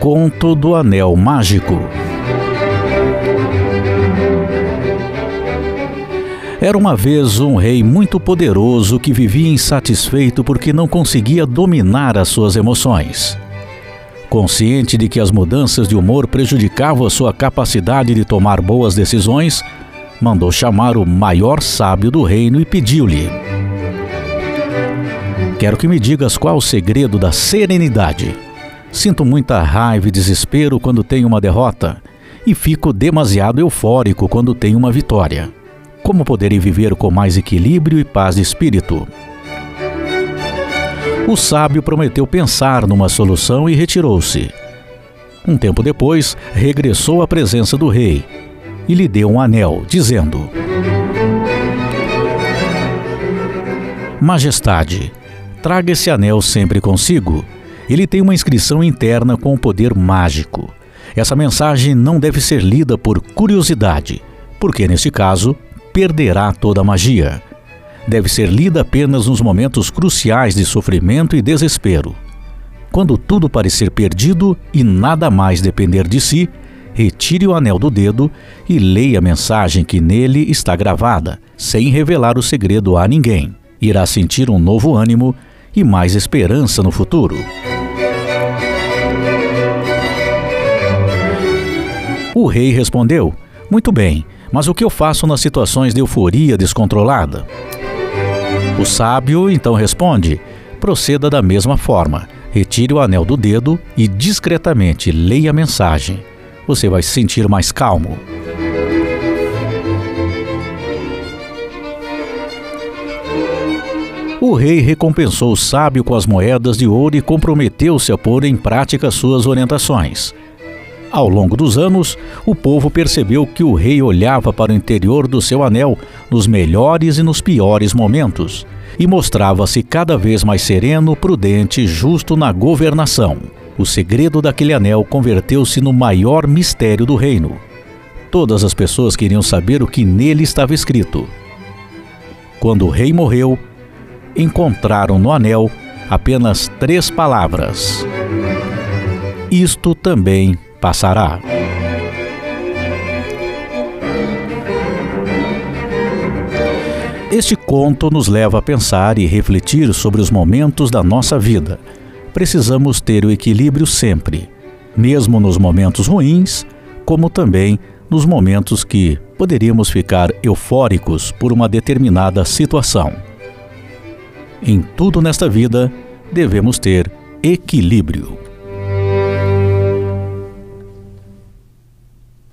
Conto do Anel Mágico. Era uma vez um rei muito poderoso que vivia insatisfeito porque não conseguia dominar as suas emoções. Consciente de que as mudanças de humor prejudicavam a sua capacidade de tomar boas decisões, mandou chamar o maior sábio do reino e pediu-lhe: Quero que me digas qual o segredo da serenidade. Sinto muita raiva e desespero quando tenho uma derrota e fico demasiado eufórico quando tenho uma vitória. Como poderei viver com mais equilíbrio e paz de espírito? O sábio prometeu pensar numa solução e retirou-se. Um tempo depois, regressou à presença do rei e lhe deu um anel, dizendo: Majestade, traga esse anel sempre consigo ele tem uma inscrição interna com o poder mágico. Essa mensagem não deve ser lida por curiosidade, porque nesse caso perderá toda a magia. Deve ser lida apenas nos momentos cruciais de sofrimento e desespero. Quando tudo parecer perdido e nada mais depender de si, retire o anel do dedo e leia a mensagem que nele está gravada, sem revelar o segredo a ninguém. Irá sentir um novo ânimo e mais esperança no futuro. O rei respondeu: Muito bem, mas o que eu faço nas situações de euforia descontrolada? O sábio então responde: Proceda da mesma forma. Retire o anel do dedo e discretamente leia a mensagem. Você vai se sentir mais calmo. O rei recompensou o sábio com as moedas de ouro e comprometeu-se a pôr em prática suas orientações. Ao longo dos anos, o povo percebeu que o rei olhava para o interior do seu anel nos melhores e nos piores momentos e mostrava-se cada vez mais sereno, prudente e justo na governação. O segredo daquele anel converteu-se no maior mistério do reino. Todas as pessoas queriam saber o que nele estava escrito. Quando o rei morreu, encontraram no anel apenas três palavras: Isto também passará. Este conto nos leva a pensar e refletir sobre os momentos da nossa vida. Precisamos ter o equilíbrio sempre, mesmo nos momentos ruins, como também nos momentos que poderíamos ficar eufóricos por uma determinada situação. Em tudo nesta vida, devemos ter equilíbrio.